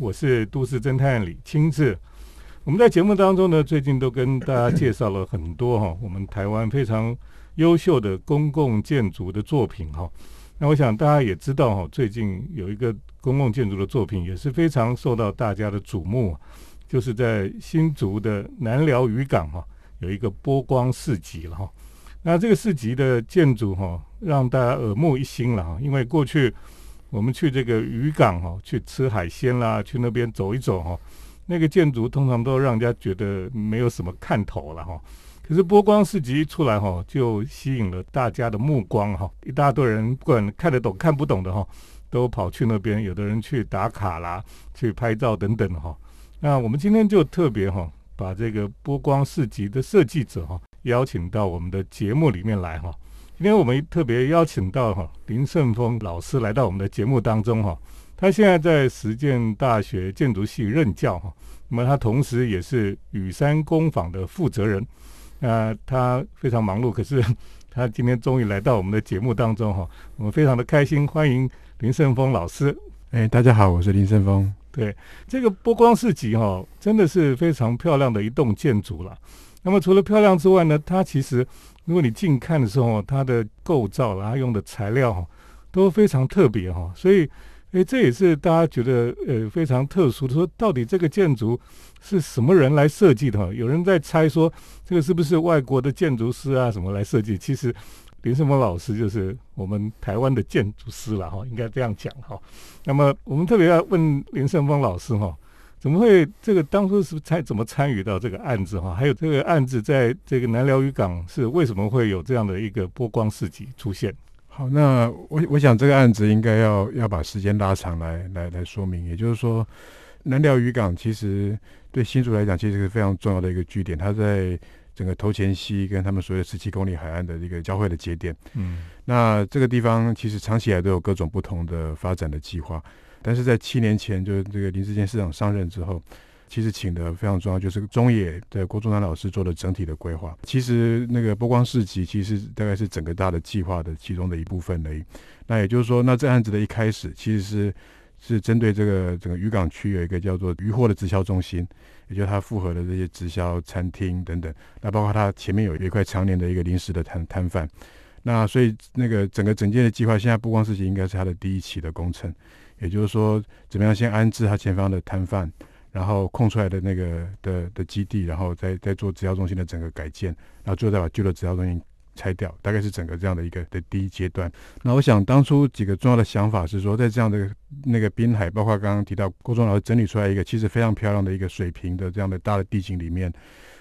我是都市侦探李清志。我们在节目当中呢，最近都跟大家介绍了很多哈，我们台湾非常优秀的公共建筑的作品哈。那我想大家也知道哈，最近有一个公共建筑的作品也是非常受到大家的瞩目，就是在新竹的南寮渔港哈，有一个波光市集了哈。那这个市集的建筑哈，让大家耳目一新了哈，因为过去我们去这个渔港哈，去吃海鲜啦，去那边走一走哈。那个建筑通常都让人家觉得没有什么看头了哈，可是波光市集一出来哈，就吸引了大家的目光哈，一大堆人不管看得懂看不懂的哈，都跑去那边，有的人去打卡啦，去拍照等等哈。那我们今天就特别哈，把这个波光市集的设计者哈邀请到我们的节目里面来哈。今天我们特别邀请到哈林胜峰老师来到我们的节目当中哈。他现在在实践大学建筑系任教哈，那么他同时也是雨山工坊的负责人，那他非常忙碌，可是 他今天终于来到我们的节目当中哈，我们非常的开心，欢迎林胜峰老师。哎，大家好，我是林胜峰。对，这个波光市集哈，真的是非常漂亮的一栋建筑了。那么除了漂亮之外呢，它其实如果你近看的时候，它的构造然后用的材料哈，都非常特别哈，所以。哎，这也是大家觉得呃非常特殊的。说到底，这个建筑是什么人来设计的？哈，有人在猜说这个是不是外国的建筑师啊什么来设计？其实林胜峰老师就是我们台湾的建筑师了哈，应该这样讲哈。那么我们特别要问林胜峰老师哈，怎么会这个当初是参怎么参与到这个案子哈？还有这个案子在这个南寮渔港是为什么会有这样的一个波光市集出现？好，那我我想这个案子应该要要把时间拉长来来来说明，也就是说，南寮渔港其实对新竹来讲，其实是非常重要的一个据点，它在整个头前溪跟他们所有十七公里海岸的一个交汇的节点。嗯，那这个地方其实长期以来都有各种不同的发展的计划，但是在七年前，就是这个林志坚市长上任之后。其实请的非常重要，就是中野的郭忠南老师做的整体的规划。其实那个波光市集，其实大概是整个大的计划的其中的一部分而已。那也就是说，那这案子的一开始，其实是是针对这个整个渔港区有一个叫做渔货的直销中心，也就是它复合的这些直销餐厅等等。那包括它前面有一块常年的一个临时的摊摊贩。那所以那个整个整件的计划，现在波光市集应该是它的第一期的工程。也就是说，怎么样先安置它前方的摊贩。然后空出来的那个的的基地，然后再再做直销中心的整个改建，然后最后再把旧的直销中心拆掉，大概是整个这样的一个的第一阶段。那我想当初几个重要的想法是说，在这样的那个滨海，包括刚刚提到郭忠老师整理出来一个其实非常漂亮的一个水平的这样的大的地景里面，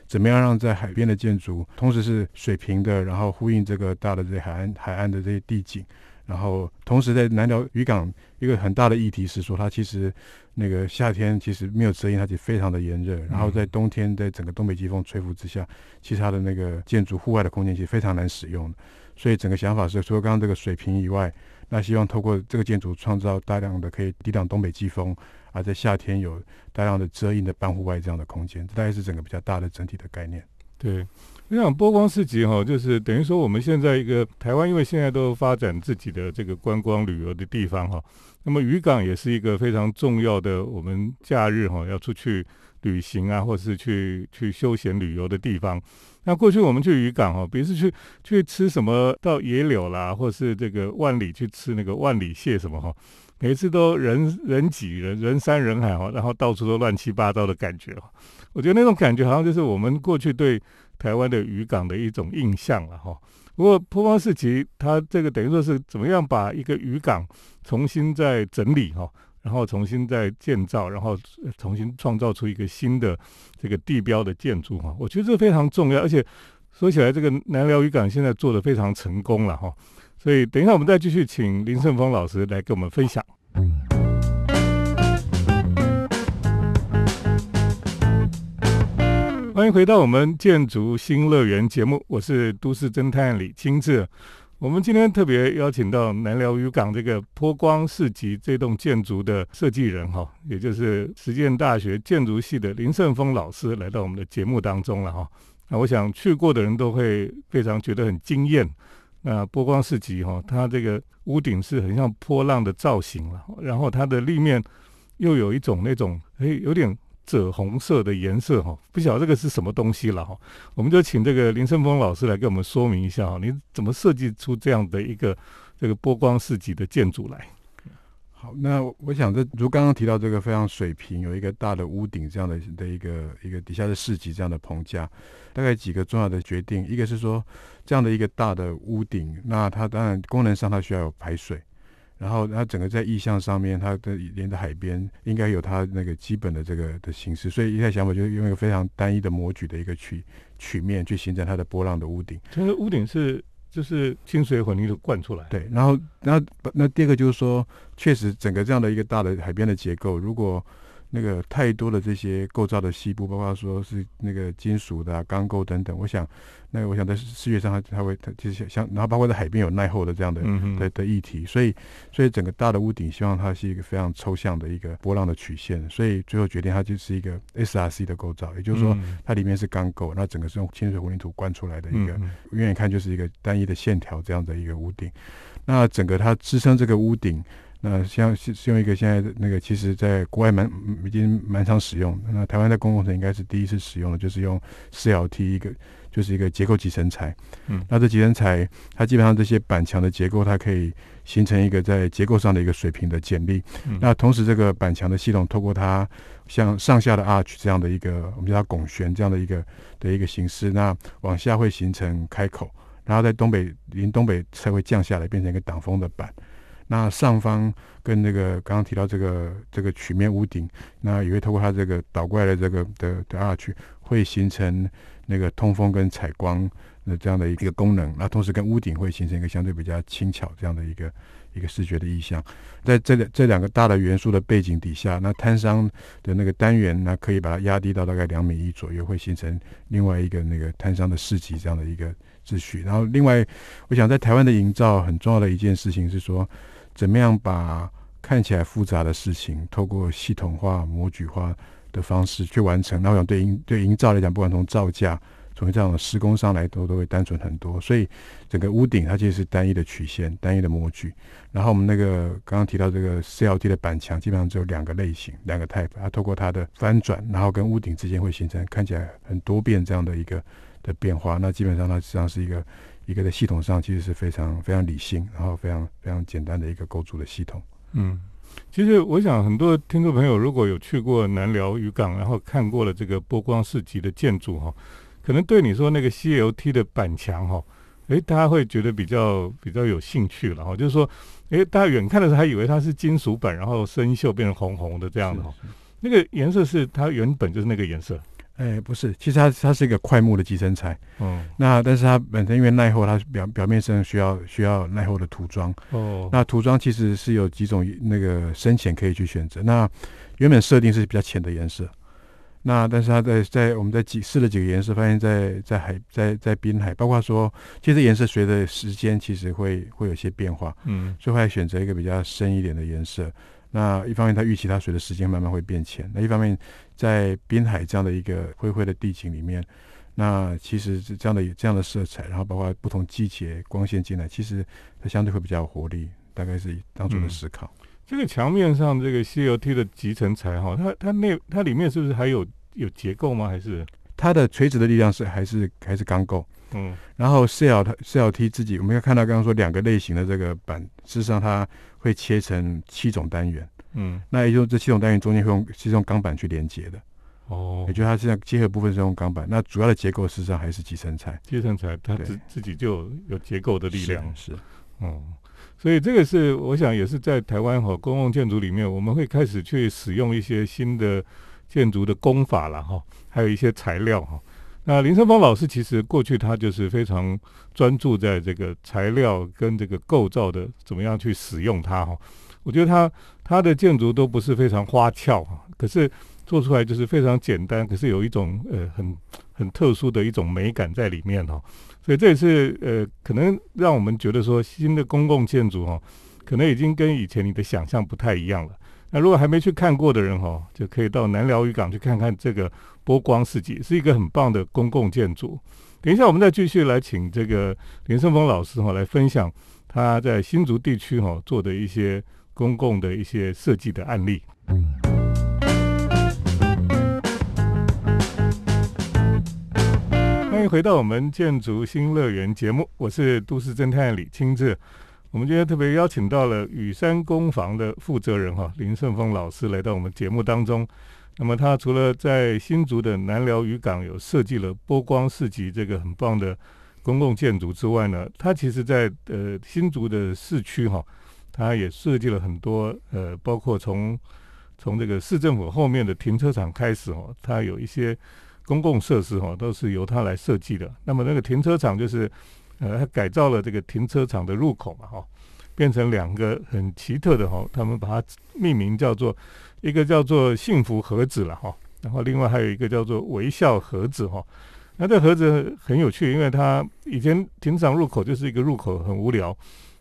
怎么样让在海边的建筑同时是水平的，然后呼应这个大的这海岸海岸的这些地景。然后，同时在南寮渔港，一个很大的议题是说，它其实那个夏天其实没有遮阴，它就非常的炎热。然后在冬天，在整个东北季风吹拂之下，其实它的那个建筑户外的空间其实非常难使用。所以整个想法是，除了刚刚这个水平以外，那希望透过这个建筑创造大量的可以抵挡东北季风，而在夏天有大量的遮阴的半户外这样的空间，这大概是整个比较大的整体的概念。对。我想波光市集哈，就是等于说我们现在一个台湾，因为现在都发展自己的这个观光旅游的地方哈。那么渔港也是一个非常重要的，我们假日哈要出去旅行啊，或是去去休闲旅游的地方。那过去我们去渔港哈，比如是去去吃什么到野柳啦，或是这个万里去吃那个万里蟹什么哈，每次都人人挤人，人山人海哈，然后到处都乱七八糟的感觉哈。我觉得那种感觉好像就是我们过去对。台湾的渔港的一种印象了哈，不过波光市集它这个等于说是怎么样把一个渔港重新再整理哈，然后重新再建造，然后重新创造出一个新的这个地标的建筑哈，我觉得这非常重要，而且说起来这个南寮渔港现在做的非常成功了哈，所以等一下我们再继续请林胜峰老师来跟我们分享。嗯。回到我们建筑新乐园节目，我是都市侦探李清志。我们今天特别邀请到南寮渔港这个波光市集这栋建筑的设计人哈，也就是实践大学建筑系的林胜峰老师来到我们的节目当中了哈。那我想去过的人都会非常觉得很惊艳。那波光市集哈，它这个屋顶是很像波浪的造型了，然后它的立面又有一种那种诶有点赭红色的颜色哈，不晓得这个是什么东西了哈。我们就请这个林胜峰老师来给我们说明一下哈，你怎么设计出这样的一个这个波光四级的建筑来？好，那我想这如刚刚提到这个非常水平，有一个大的屋顶这样的的一个一个底下的市集这样的棚架，大概几个重要的决定，一个是说这样的一个大的屋顶，那它当然功能上它需要有排水，然后它整个在意象上面，它的连着海边应该有它那个基本的这个的形式，所以一开始想法就是用一个非常单一的模具的一个曲曲面去形成它的波浪的屋顶，其实屋顶是。就是清水混凝土灌出来。对，然后，然后，那第二个就是说，确实整个这样的一个大的海边的结构，如果那个太多的这些构造的细部，包括说是那个金属的钢构等等，我想，那我想在视觉上它它会它就是像，然后包括在海边有耐候的这样的的的议题，所以所以整个大的屋顶希望它是一个非常抽象的一个波浪的曲线，所以最后决定它就是一个 SRC 的构造，也就是说它里面是钢构，那整个是用清水混凝土灌出来的一个，远远看就是一个单一的线条这样的一个屋顶，那整个它支撑这个屋顶。那像是用一个现在的那个，其实在国外蛮已经蛮常使用。那台湾在公共层应该是第一次使用的，就是用四 L T 一个，就是一个结构集成材。嗯，那这集成材它基本上这些板墙的结构，它可以形成一个在结构上的一个水平的剪力。那同时这个板墙的系统，透过它像上下的 arch 这样的一个，我们叫它拱旋这样的一个的一个形式，那往下会形成开口，然后在东北临东北才会降下来，变成一个挡风的板。那上方跟那个刚刚提到这个这个曲面屋顶，那也会透过它这个倒过来的这个的的 arch，会形成那个通风跟采光的这样的一个功能。那同时跟屋顶会形成一个相对比较轻巧这样的一个一个视觉的意象。在这这两个大的元素的背景底下，那摊商的那个单元，那可以把它压低到大概两米一左右，会形成另外一个那个摊商的市集这样的一个秩序。然后另外，我想在台湾的营造很重要的一件事情是说。怎么样把看起来复杂的事情，透过系统化、模具化的方式去完成？那我想对营对营造来讲，不管从造价，从这样的施工上来都都会单纯很多。所以整个屋顶它其实是单一的曲线、单一的模具。然后我们那个刚刚提到这个 CLT 的板墙，基本上只有两个类型、两个 type。它透过它的翻转，然后跟屋顶之间会形成看起来很多变这样的一个的变化。那基本上它实际上是一个。一个在系统上其实是非常非常理性，然后非常非常简单的一个构筑的系统。嗯，其实我想很多听众朋友如果有去过南寮渔港，然后看过了这个波光四级的建筑哈，可能对你说那个 CLT 的板墙哈，诶，大家会觉得比较比较有兴趣了哈。就是说，诶，大家远看的时候还以为它是金属板，然后生锈变成红红的这样的哈，那个颜色是它原本就是那个颜色。哎，不是，其实它它是一个快木的集成材。哦，那但是它本身因为耐候，它表表面上需要需要耐候的涂装。哦，那涂装其实是有几种那个深浅可以去选择。那原本设定是比较浅的颜色，那但是它在在我们在几试了几个颜色，发现，在在海在在滨海，包括说，其实颜色随着时间其实会会有些变化。嗯，所以会选择一个比较深一点的颜色。那一方面，它预期它随着时间慢慢会变浅；那一方面，在滨海这样的一个灰灰的地景里面，那其实是这样的这样的色彩，然后包括不同季节光线进来，其实它相对会比较有活力。大概是当初的思考。这个墙面上这个 CLT 的集成材哈，它它那它里面是不是还有有结构吗？还是它的垂直的力量是还是还是钢构？嗯，然后 CLT 自己，我们要看到刚刚说两个类型的这个板，事实上它。会切成七种单元，嗯，那也就这七种单元中间会用是用钢板去连接的，哦，也就它现在结合部分是用钢板，那主要的结构事实上还是集成材，集成材它自自己就有结构的力量，是，哦，所以这个是我想也是在台湾和公共建筑里面，我们会开始去使用一些新的建筑的工法了哈，还有一些材料哈。那林胜峰老师其实过去他就是非常专注在这个材料跟这个构造的怎么样去使用它哈，我觉得他他的建筑都不是非常花俏哈，可是做出来就是非常简单，可是有一种呃很很特殊的一种美感在里面哈，所以这也是呃可能让我们觉得说新的公共建筑哈，可能已经跟以前你的想象不太一样了。那如果还没去看过的人哈，就可以到南寮渔港去看看这个波光世纪，是一个很棒的公共建筑。等一下，我们再继续来请这个林胜峰老师哈来分享他在新竹地区哈做的一些公共的一些设计的案例。欢迎回到我们建筑新乐园节目，我是都市侦探李清志。我们今天特别邀请到了雨山工房的负责人哈林胜峰老师来到我们节目当中。那么他除了在新竹的南寮渔港有设计了波光市集这个很棒的公共建筑之外呢，他其实在呃新竹的市区哈，他也设计了很多呃，包括从从这个市政府后面的停车场开始哦，它有一些。公共设施哈都是由他来设计的。那么那个停车场就是，呃，改造了这个停车场的入口嘛哈，变成两个很奇特的哈，他们把它命名叫做一个叫做幸福盒子了哈，然后另外还有一个叫做微笑盒子哈。那这盒子很有趣，因为它以前停车场入口就是一个入口很无聊，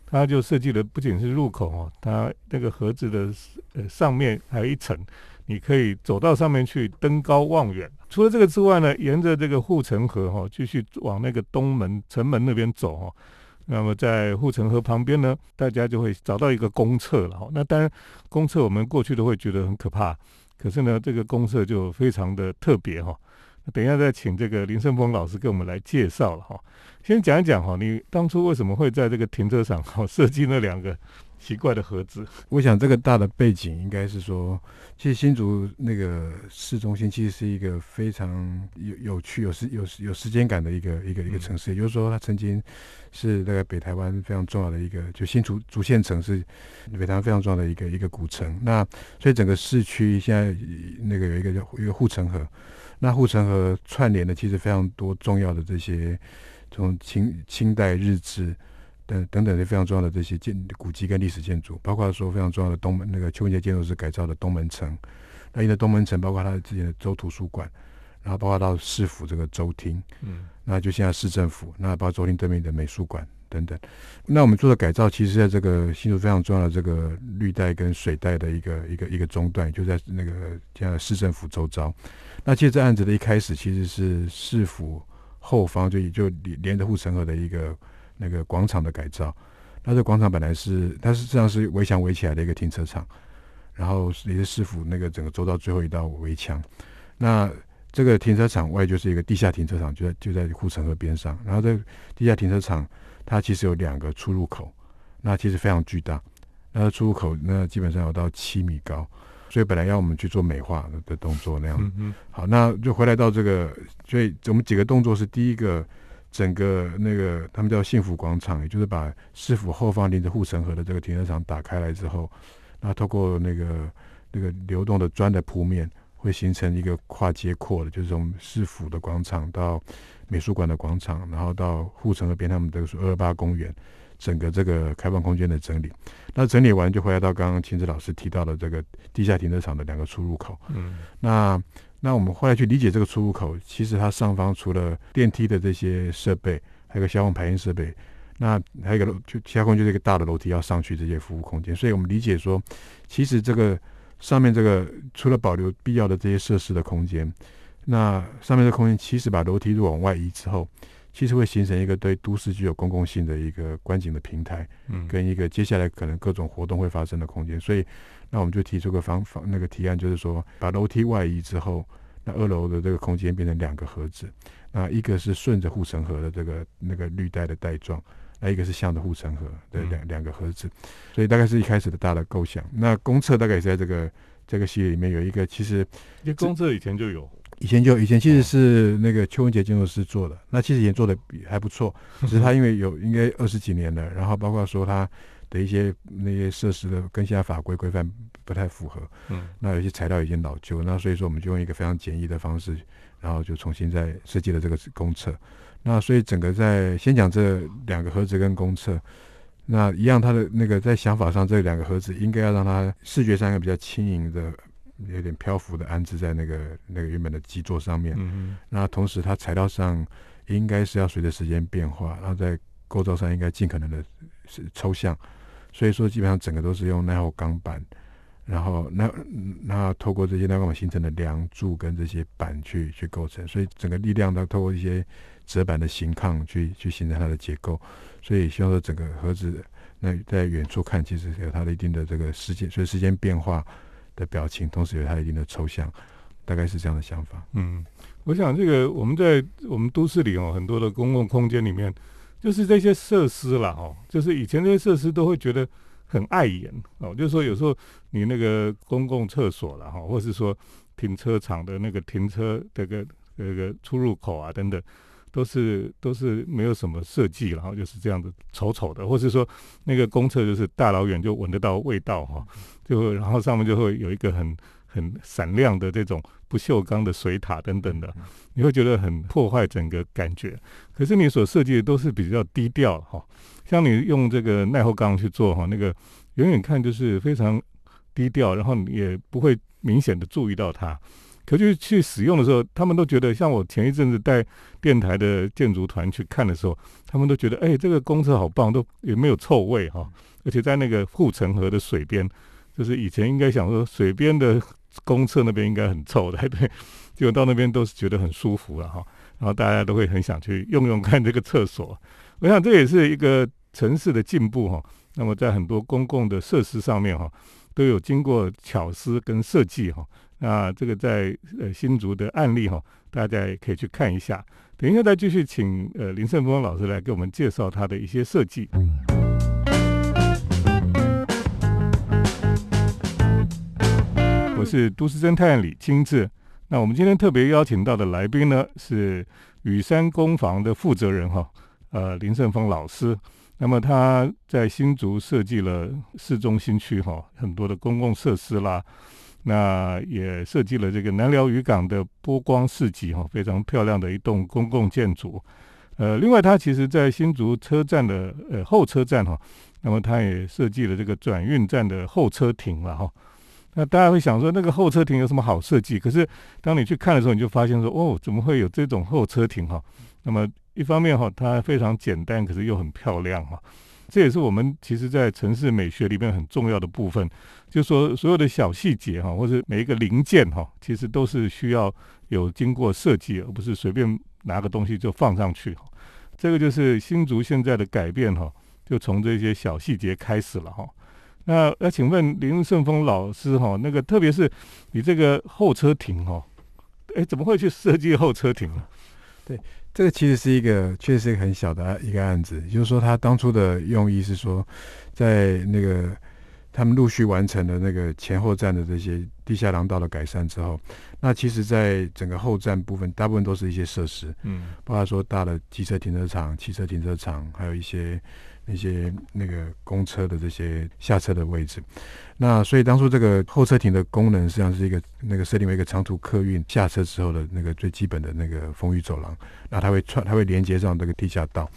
它就设计的不仅是入口哈，它那个盒子的呃上面还有一层。你可以走到上面去登高望远。除了这个之外呢，沿着这个护城河哈，继续往那个东门城门那边走哈。那么在护城河旁边呢，大家就会找到一个公厕了哈。那当然，公厕我们过去都会觉得很可怕，可是呢，这个公厕就非常的特别哈。等一下再请这个林胜峰老师给我们来介绍了哈。先讲一讲哈，你当初为什么会在这个停车场哈设计那两个？奇怪的盒子，我想这个大的背景应该是说，其实新竹那个市中心其实是一个非常有有趣、有时有有时间感的一个一个一个城市。也就是说，它曾经是那个北台湾非常重要的一个，就新竹竹县城是北台湾非常重要的一个一个古城。那所以整个市区现在那个有一个叫一个护城河，那护城河串联的其实非常多重要的这些从清清代日治。等等等的非常重要的这些建古迹跟历史建筑，包括说非常重要的东门那个邱文杰建筑师改造的东门城，那因为东门城包括他之前的州图书馆，然后包括到市府这个州厅，嗯，那就现在市政府，那包括州厅对面的美术馆等等。那我们做的改造，其实在这个新竹非常重要的这个绿带跟水带的一个一个一个中段，就在那个现在市政府周遭。那其实这案子的一开始，其实是市府后方就也就连着护城河的一个。那个广场的改造，那这广场本来是，它实际上是围墙围起来的一个停车场，然后也是市府那个整个周到最后一道围墙。那这个停车场外就是一个地下停车场，就在就在护城河边上。然后这地下停车场它其实有两个出入口，那其实非常巨大。那出入口那基本上有到七米高，所以本来要我们去做美化的动作那样。好，那就回来到这个，所以我们几个动作是第一个。整个那个他们叫幸福广场，也就是把市府后方临着护城河的这个停车场打开来之后，那透过那个那个流动的砖的铺面，会形成一个跨街阔的，就是从市府的广场到美术馆的广场，然后到护城河边他们这个二二八公园，整个这个开放空间的整理。那整理完就回来到刚刚秦子老师提到的这个地下停车场的两个出入口。嗯，那。那我们后来去理解这个出入口，其实它上方除了电梯的这些设备，还有个消防排烟设备，那还有一个楼，就其他空间就是一个大的楼梯要上去这些服务空间。所以我们理解说，其实这个上面这个除了保留必要的这些设施的空间，那上面的空间其实把楼梯往外移之后，其实会形成一个对都市具有公共性的一个观景的平台，嗯，跟一个接下来可能各种活动会发生的空间。所以。那我们就提出个方法，那个提案就是说，把楼梯外移之后，那二楼的这个空间变成两个盒子，那一个是顺着护城河的这个那个绿带的带状，那一个是向着护城河的两两个盒子，所以大概是一开始的大的构想。那公厕大概也在这个这个系列里面有一个，其实公厕以前就有，以前就以前其实是那个邱文杰建筑师做的，那其实也做的比还不错，只是他因为有应该二十几年了，然后包括说他。的一些那些设施的跟现在法规规范不太符合，嗯，那有些材料已经老旧，那所以说我们就用一个非常简易的方式，然后就重新再设计了这个公厕。那所以整个在先讲这两个盒子跟公厕，那一样，它的那个在想法上，这两个盒子应该要让它视觉上一个比较轻盈的、有点漂浮的安置在那个那个原本的基座上面。嗯那同时它材料上应该是要随着时间变化，然后在构造上应该尽可能的是抽象。所以说，基本上整个都是用耐候钢板，然后那那透过这些耐候钢板形成的梁柱跟这些板去去构成，所以整个力量它透过一些折板的形抗去去形成它的结构。所以希望说整个盒子那在远处看，其实有它的一定的这个时间，所以时间变化的表情，同时有它一定的抽象，大概是这样的想法。嗯，我想这个我们在我们都市里哦，很多的公共空间里面，就是这些设施啦，哦，就是以前这些设施都会觉得很碍眼哦，就是说有时候你那个公共厕所了哈，或是说停车场的那个停车这个这个出入口啊等等。都是都是没有什么设计，然后就是这样子丑丑的，或是说那个公厕就是大老远就闻得到味道哈，就然后上面就会有一个很很闪亮的这种不锈钢的水塔等等的，你会觉得很破坏整个感觉。可是你所设计的都是比较低调哈，像你用这个耐候钢去做哈，那个远远看就是非常低调，然后你也不会明显的注意到它。可是去使用的时候，他们都觉得，像我前一阵子带电台的建筑团去看的时候，他们都觉得，哎，这个公厕好棒，都也没有臭味哈。而且在那个护城河的水边，就是以前应该想说，水边的公厕那边应该很臭的，对，结果到那边都是觉得很舒服了哈。然后大家都会很想去用用看这个厕所。我想这也是一个城市的进步哈。那么在很多公共的设施上面哈，都有经过巧思跟设计哈。那这个在呃新竹的案例哈，大家也可以去看一下。等一下再继续请呃林胜峰老师来给我们介绍他的一些设计。我是都市侦探李清志。那我们今天特别邀请到的来宾呢是雨山工房的负责人哈，呃林胜峰老师。那么他在新竹设计了市中心区哈很多的公共设施啦。那也设计了这个南寮渔港的波光市集哈，非常漂亮的一栋公共建筑。呃，另外他其实在新竹车站的呃候车站哈，那么他也设计了这个转运站的候车亭了哈。那大家会想说，那个候车亭有什么好设计？可是当你去看的时候，你就发现说，哦，怎么会有这种候车亭哈？那么一方面哈，它非常简单，可是又很漂亮哈。这也是我们其实，在城市美学里面很重要的部分，就说所有的小细节哈，或者每一个零件哈，其实都是需要有经过设计，而不是随便拿个东西就放上去。这个就是新竹现在的改变哈，就从这些小细节开始了哈。那那请问林顺峰老师哈，那个特别是你这个候车亭哈，哎，怎么会去设计候车亭呢？对。这个其实是一个，确实是一个很小的一个案子。就是说，他当初的用意是说，在那个他们陆续完成了那个前后站的这些地下廊道的改善之后，那其实，在整个后站部分，大部分都是一些设施，嗯，包括说大的机车停车场、汽车停车场，还有一些。那些那个公车的这些下车的位置，那所以当初这个候车亭的功能实际上是一个那个设定为一个长途客运下车之后的那个最基本的那个风雨走廊，那它会串，它会连接上这个地下道。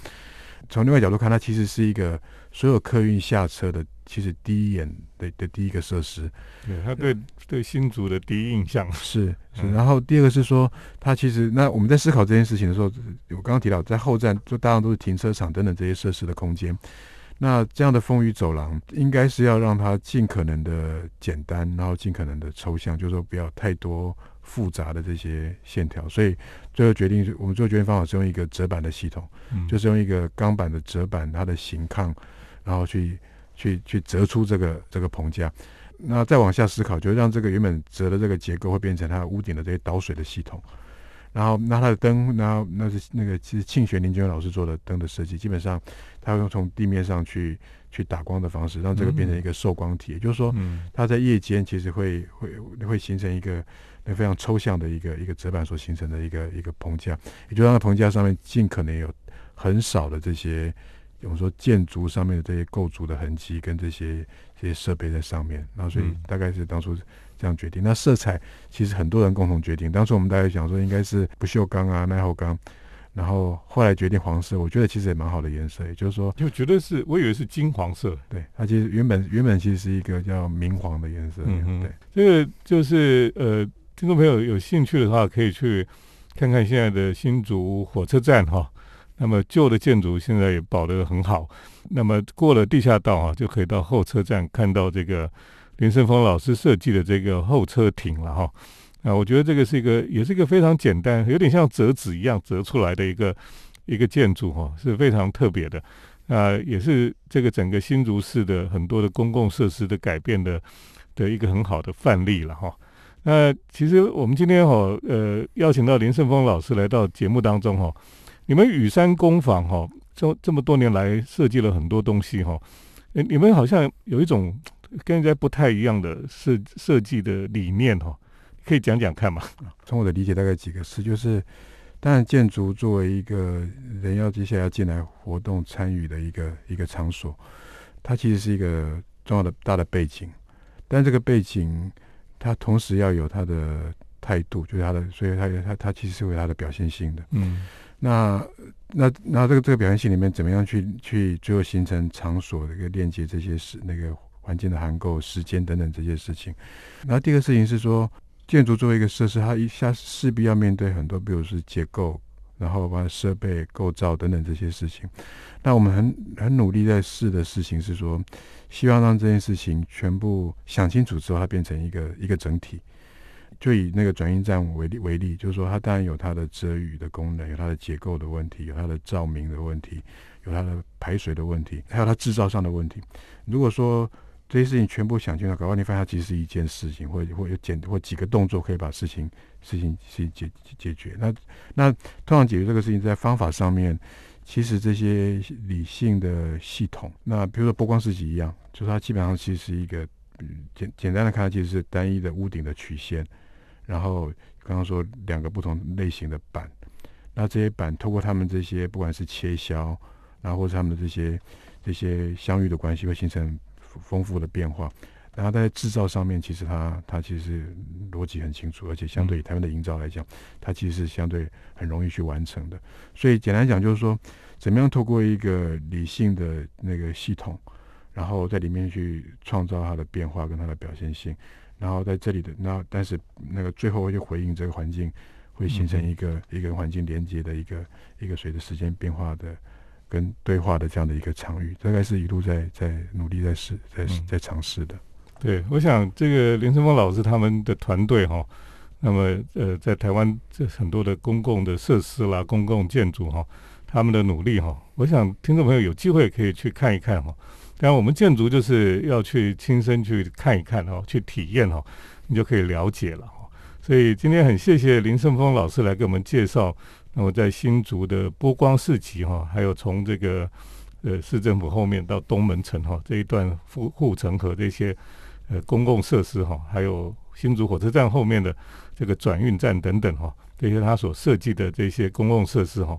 从另外角度看，它其实是一个所有客运下车的。其实第一眼的的第一个设施，对他对对新竹的第一印象是是，然后第二个是说，他其实那我们在思考这件事情的时候，我刚刚提到在后站就大量都是停车场等等这些设施的空间，那这样的风雨走廊应该是要让它尽可能的简单，然后尽可能的抽象，就是说不要太多复杂的这些线条，所以最后决定我们最后决定方法是用一个折板的系统，就是用一个钢板的折板，它的形抗，然后去。去去折出这个这个棚架，那再往下思考，就让这个原本折的这个结构会变成它屋顶的这些导水的系统，然后那它的灯，那那是那个其实庆学林君老师做的灯的设计，基本上它会用从地面上去去打光的方式，让这个变成一个受光体，也就是说，它在夜间其实会会会形成一个那非常抽象的一个一个折板所形成的一个一个棚架，也就让棚架上面尽可能有很少的这些。我们说建筑上面的这些构筑的痕迹跟这些这些设备在上面，然后所以大概是当初这样决定。那色彩其实很多人共同决定，当初我们大家想说应该是不锈钢啊、耐候钢，然后后来决定黄色，我觉得其实也蛮好的颜色，也就是说，就绝对是我以为是金黄色，对，它其实原本原本其实是一个叫明黄的颜色，嗯对，这个就是呃，听众朋友有兴趣的话，可以去看看现在的新竹火车站哈。那么旧的建筑现在也保得很好。那么过了地下道啊，就可以到候车站看到这个林胜峰老师设计的这个候车亭了哈。啊，我觉得这个是一个，也是一个非常简单，有点像折纸一样折出来的一个一个建筑哈，是非常特别的。啊，也是这个整个新竹市的很多的公共设施的改变的的一个很好的范例了哈。那其实我们今天哈呃邀请到林胜峰老师来到节目当中哈，你们雨山工坊哈这这么多年来设计了很多东西哈，诶你们好像有一种 跟人家不太一样的设设计的理念哈，可以讲讲看嘛？从我的理解，大概几个是，就是当然建筑作为一个人要接下来要进来活动参与的一个一个场所，它其实是一个重要的大的背景，但这个背景它同时要有它的态度，就是它的，所以它它它其实是有它的表现性的。嗯那那那这个这个表现性里面，怎么样去去最后形成场所的一个链接这些事，那个环境的涵构、时间等等这些事情。然后第二个事情是说，建筑作为一个设施，它一下势必要面对很多，比如是结构，然后把设备构造等等这些事情。那我们很很努力在试的事情是说，希望让这件事情全部想清楚之后，它变成一个一个整体。就以那个转运站为例为例，就是说它当然有它的遮雨的功能，有它的结构的问题，有它的照明的问题，有它的排水的问题，还有它制造上的问题。如果说这些事情全部想清楚，搞完你发现它其实是一件事情，或者或有简或几个动作可以把事情事情事情解解决。那那通常解决这个事情在方法上面，其实这些理性的系统，那比如说波光四级一样，就是它基本上其实是一个简简单的看，其实是单一的屋顶的曲线。然后刚刚说两个不同类型的板，那这些板透过他们这些不管是切削，然后或者他们的这些这些相遇的关系，会形成丰富的变化。然后在制造上面，其实它它其实逻辑很清楚，而且相对于台湾的营造来讲，它其实是相对很容易去完成的。所以简单讲就是说，怎么样透过一个理性的那个系统，然后在里面去创造它的变化跟它的表现性。然后在这里的那，但是那个最后会回应这个环境，会形成一个一个环境连接的一个一个随着时间变化的跟对话的这样的一个场域，大概是一路在在努力在试在在尝试的。对，我想这个林生峰老师他们的团队哈，那么呃，在台湾这很多的公共的设施啦、公共建筑哈，他们的努力哈，我想听众朋友有机会可以去看一看哈。当然，我们建筑就是要去亲身去看一看哈，去体验哈，你就可以了解了哈。所以今天很谢谢林胜峰老师来给我们介绍，那么在新竹的波光市集哈，还有从这个呃市政府后面到东门城哈这一段护护城河这些呃公共设施哈，还有新竹火车站后面的这个转运站等等哈，这些他所设计的这些公共设施哈。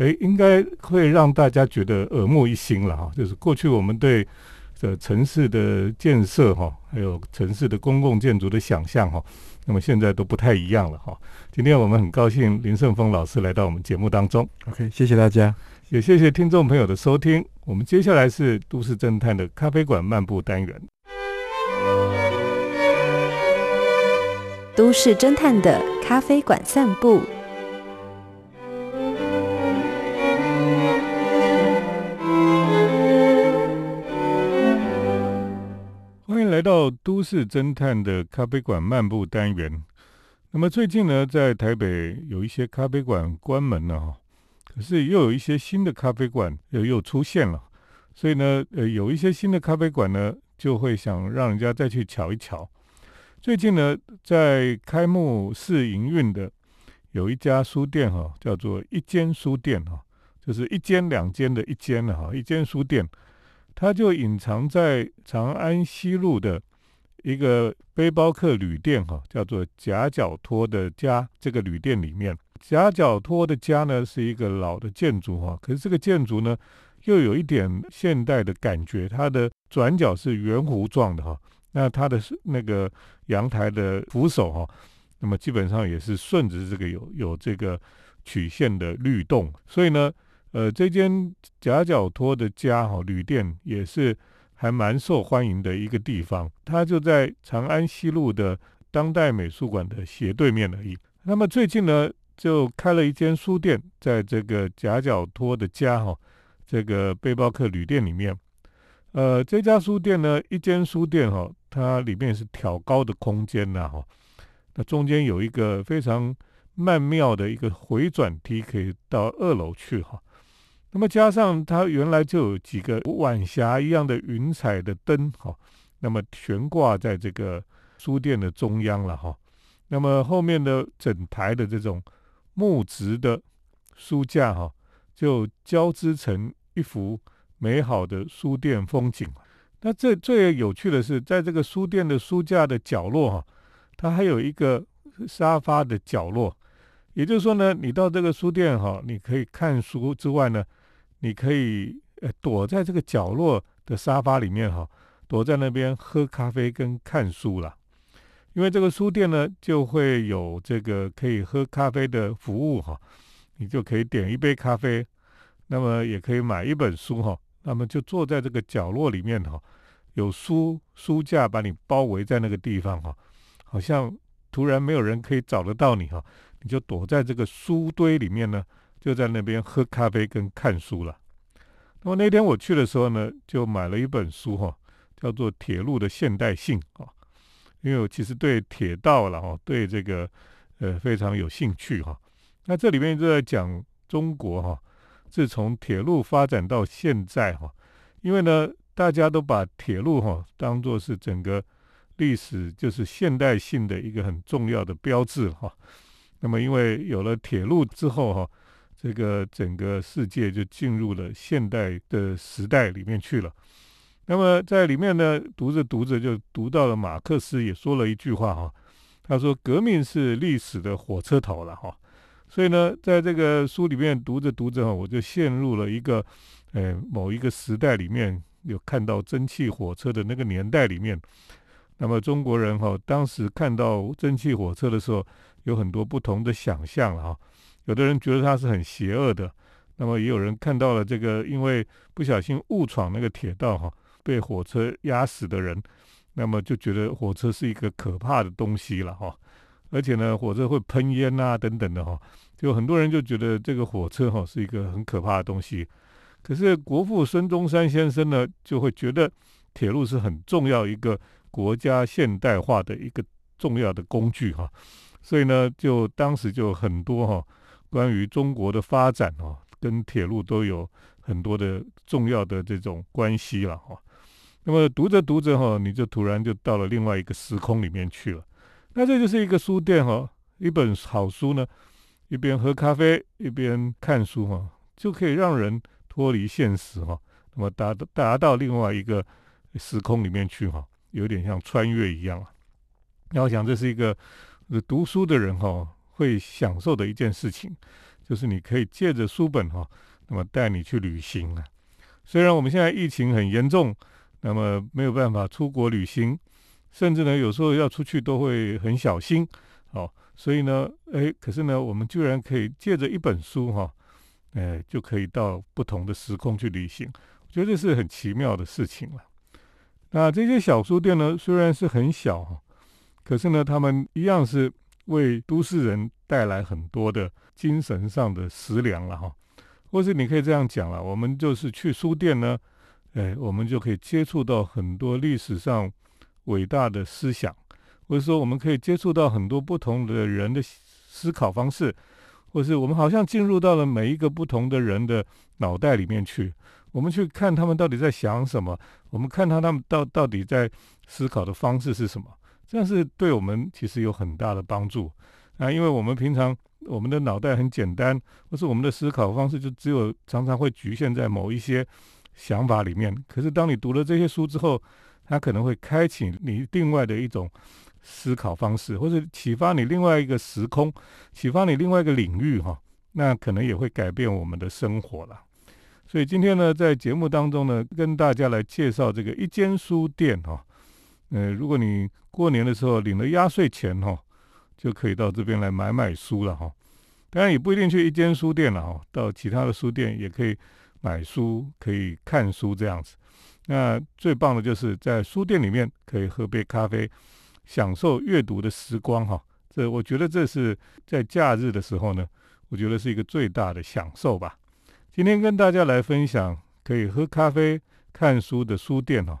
诶，应该会让大家觉得耳目一新了哈。就是过去我们对这城市的建设哈，还有城市的公共建筑的想象哈，那么现在都不太一样了哈。今天我们很高兴林胜峰老师来到我们节目当中。OK，谢谢大家。也谢谢听众朋友的收听。我们接下来是都市侦探的咖啡馆漫步单元。都市侦探的咖啡馆散步。来到都市侦探的咖啡馆漫步单元。那么最近呢，在台北有一些咖啡馆关门了哈，可是又有一些新的咖啡馆又又出现了，所以呢，呃，有一些新的咖啡馆呢，就会想让人家再去瞧一瞧。最近呢，在开幕试营运的有一家书店哈，叫做一间书店哈，就是一间两间的一间哈，一间书店。它就隐藏在长安西路的一个背包客旅店，哈，叫做夹角托的家。这个旅店里面，夹角托的家呢是一个老的建筑，哈，可是这个建筑呢又有一点现代的感觉。它的转角是圆弧状的，哈，那它的那个阳台的扶手，哈，那么基本上也是顺着这个有有这个曲线的律动，所以呢。呃，这间夹脚托的家哈旅店也是还蛮受欢迎的一个地方，它就在长安西路的当代美术馆的斜对面而已。那么最近呢，就开了一间书店，在这个夹脚托的家哈这个背包客旅店里面。呃，这家书店呢，一间书店哈，它里面是挑高的空间呐哈，那中间有一个非常曼妙的一个回转梯，可以到二楼去哈。那么加上它原来就有几个晚霞一样的云彩的灯，哈，那么悬挂在这个书店的中央了哈。那么后面的整排的这种木质的书架哈，就交织成一幅美好的书店风景。那这最有趣的是，在这个书店的书架的角落哈，它还有一个沙发的角落。也就是说呢，你到这个书店哈，你可以看书之外呢，你可以呃躲在这个角落的沙发里面哈，躲在那边喝咖啡跟看书了。因为这个书店呢，就会有这个可以喝咖啡的服务哈，你就可以点一杯咖啡，那么也可以买一本书哈，那么就坐在这个角落里面哈，有书书架把你包围在那个地方哈，好像突然没有人可以找得到你哈，你就躲在这个书堆里面呢，就在那边喝咖啡跟看书了。那么那天我去的时候呢，就买了一本书哈，叫做《铁路的现代性》啊。因为我其实对铁道了哈，对这个呃非常有兴趣哈。那这里面就在讲中国哈，自从铁路发展到现在哈，因为呢大家都把铁路哈当做是整个历史就是现代性的一个很重要的标志哈。那么因为有了铁路之后哈，这个整个世界就进入了现代的时代里面去了。那么在里面呢，读着读着就读到了马克思也说了一句话哈，他说革命是历史的火车头了哈，所以呢，在这个书里面读着读着哈，我就陷入了一个，呃，某一个时代里面有看到蒸汽火车的那个年代里面，那么中国人哈，当时看到蒸汽火车的时候，有很多不同的想象了哈，有的人觉得它是很邪恶的，那么也有人看到了这个，因为不小心误闯那个铁道哈。被火车压死的人，那么就觉得火车是一个可怕的东西了哈，而且呢，火车会喷烟啊等等的哈，就很多人就觉得这个火车哈是一个很可怕的东西。可是国父孙中山先生呢，就会觉得铁路是很重要一个国家现代化的一个重要的工具哈，所以呢，就当时就很多哈关于中国的发展哦，跟铁路都有很多的重要的这种关系了哈。那么读着读着哈，你就突然就到了另外一个时空里面去了。那这就是一个书店哈，一本好书呢，一边喝咖啡一边看书哈，就可以让人脱离现实哈，那么达达到另外一个时空里面去哈，有点像穿越一样啊。那我想这是一个读书的人哈会享受的一件事情，就是你可以借着书本哈，那么带你去旅行啊。虽然我们现在疫情很严重。那么没有办法出国旅行，甚至呢，有时候要出去都会很小心，好，所以呢，哎，可是呢，我们居然可以借着一本书哈，哎，就可以到不同的时空去旅行，我觉得这是很奇妙的事情了。那这些小书店呢，虽然是很小，可是呢，他们一样是为都市人带来很多的精神上的食粮了哈，或是你可以这样讲了，我们就是去书店呢。哎，我们就可以接触到很多历史上伟大的思想，或者说我们可以接触到很多不同的人的思考方式，或是我们好像进入到了每一个不同的人的脑袋里面去，我们去看他们到底在想什么，我们看他他们到到底在思考的方式是什么，这样是对我们其实有很大的帮助啊，因为我们平常我们的脑袋很简单，或是我们的思考方式就只有常常会局限在某一些。想法里面，可是当你读了这些书之后，它可能会开启你另外的一种思考方式，或者启发你另外一个时空，启发你另外一个领域哈，那可能也会改变我们的生活了。所以今天呢，在节目当中呢，跟大家来介绍这个一间书店哈。呃，如果你过年的时候领了压岁钱哈，就可以到这边来买买书了哈。当然也不一定去一间书店了哈，到其他的书店也可以。买书可以看书这样子，那最棒的就是在书店里面可以喝杯咖啡，享受阅读的时光哈。这我觉得这是在假日的时候呢，我觉得是一个最大的享受吧。今天跟大家来分享可以喝咖啡看书的书店哈。